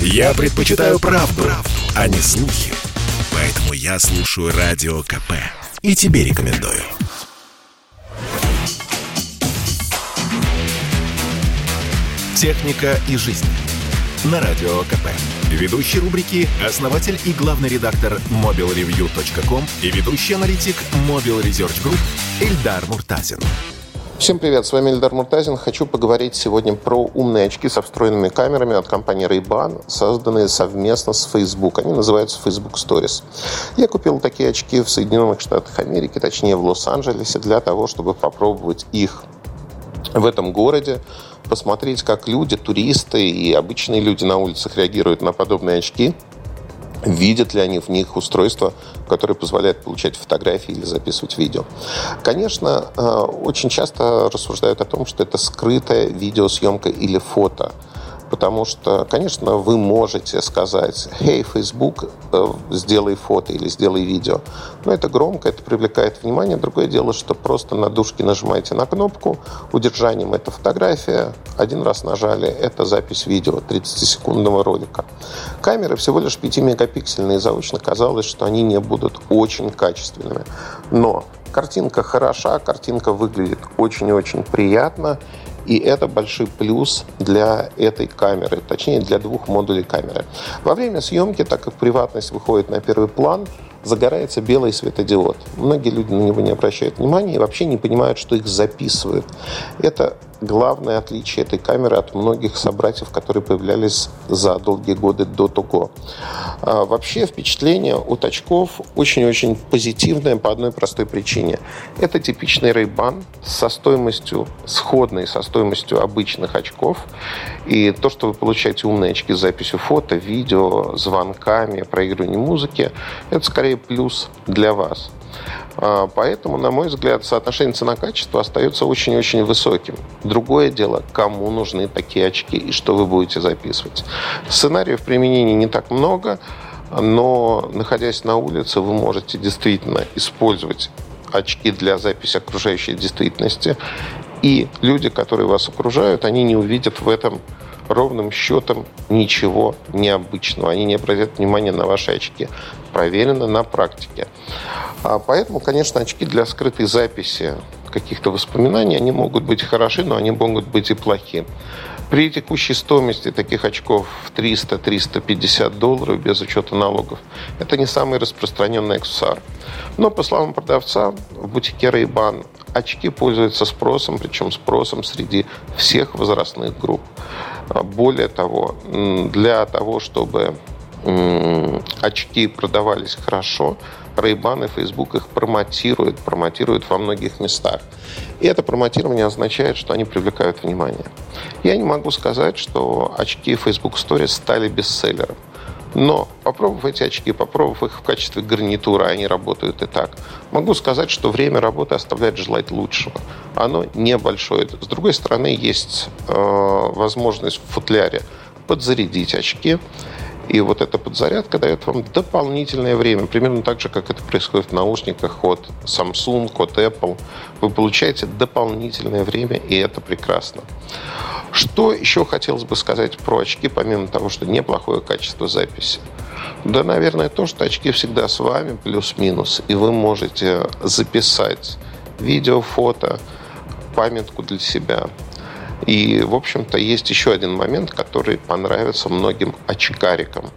Я предпочитаю правду, правду, а не слухи. Поэтому я слушаю Радио КП. И тебе рекомендую. «Техника и жизнь» на Радио КП. Ведущий рубрики – основатель и главный редактор mobilreview.com и ведущий аналитик Mobile Research Group Эльдар Муртазин. Всем привет, с вами Эльдар Муртазин. Хочу поговорить сегодня про умные очки со встроенными камерами от компании Ray-Ban, созданные совместно с Facebook. Они называются Facebook Stories. Я купил такие очки в Соединенных Штатах Америки, точнее в Лос-Анджелесе, для того, чтобы попробовать их в этом городе, посмотреть, как люди, туристы и обычные люди на улицах реагируют на подобные очки, видят ли они в них устройства, которые позволяют получать фотографии или записывать видео. Конечно, э, очень часто рассуждают о том, что это скрытая видеосъемка или фото – Потому что, конечно, вы можете сказать, «Hey, Facebook, э, сделай фото или сделай видео». Но это громко, это привлекает внимание. Другое дело, что просто на дужке нажимаете на кнопку, удержанием это фотография, один раз нажали, это запись видео 30-секундного ролика. Камеры всего лишь 5-мегапиксельные, заочно казалось, что они не будут очень качественными. Но картинка хороша, картинка выглядит очень-очень приятно, и это большой плюс для этой камеры, точнее для двух модулей камеры. Во время съемки, так как приватность выходит на первый план, загорается белый светодиод. Многие люди на него не обращают внимания и вообще не понимают, что их записывают. Это главное отличие этой камеры от многих собратьев, которые появлялись за долгие годы до того. А вообще впечатление от очков очень-очень позитивное по одной простой причине. Это типичный Ray-Ban со стоимостью сходной со стоимостью обычных очков. И то, что вы получаете умные очки с записью фото, видео, звонками, проигрыванием музыки, это скорее плюс для вас. А, поэтому, на мой взгляд, соотношение цена-качество остается очень-очень высоким. Другое дело, кому нужны такие очки и что вы будете записывать. Сценариев применения не так много, но, находясь на улице, вы можете действительно использовать очки для записи окружающей действительности. И люди, которые вас окружают, они не увидят в этом ровным счетом ничего необычного. Они не обратят внимания на ваши очки. Проверено на практике. А поэтому, конечно, очки для скрытой записи каких-то воспоминаний, они могут быть хороши, но они могут быть и плохи. При текущей стоимости таких очков в 300-350 долларов без учета налогов это не самый распространенный аксессуар. Но, по словам продавца, в бутике Ray-Ban очки пользуются спросом, причем спросом среди всех возрастных групп. А более того, для того, чтобы очки продавались хорошо, Ray-Ban и Facebook их промотируют, промотируют во многих местах. И это промотирование означает, что они привлекают внимание. Я не могу сказать, что очки Facebook Stories стали бестселлером. Но, попробовав эти очки, попробовав их в качестве гарнитура, они работают и так, могу сказать, что время работы оставляет желать лучшего. Оно небольшое. С другой стороны, есть э, возможность в футляре подзарядить очки. И вот эта подзарядка дает вам дополнительное время, примерно так же, как это происходит в наушниках от Samsung, от Apple. Вы получаете дополнительное время, и это прекрасно. Что еще хотелось бы сказать про очки, помимо того, что неплохое качество записи? Да, наверное, то, что очки всегда с вами, плюс-минус, и вы можете записать видео, фото, памятку для себя. И, в общем-то, есть еще один момент, который понравится многим очкарикам.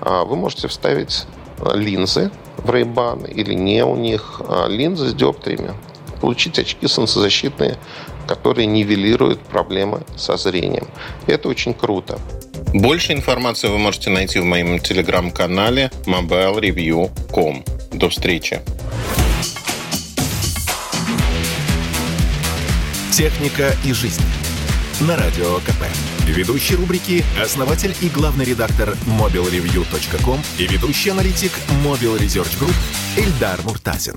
А, вы можете вставить линзы в Ray-Ban или не у них, а, линзы с диоптриями, получить очки солнцезащитные, которые нивелируют проблемы со зрением. Это очень круто. Больше информации вы можете найти в моем телеграм-канале mobilereview.com. До встречи! Техника и жизнь на Радио КП. Ведущий рубрики – основатель и главный редактор mobilreview.com и ведущий аналитик Mobile Research Group Эльдар Муртазин.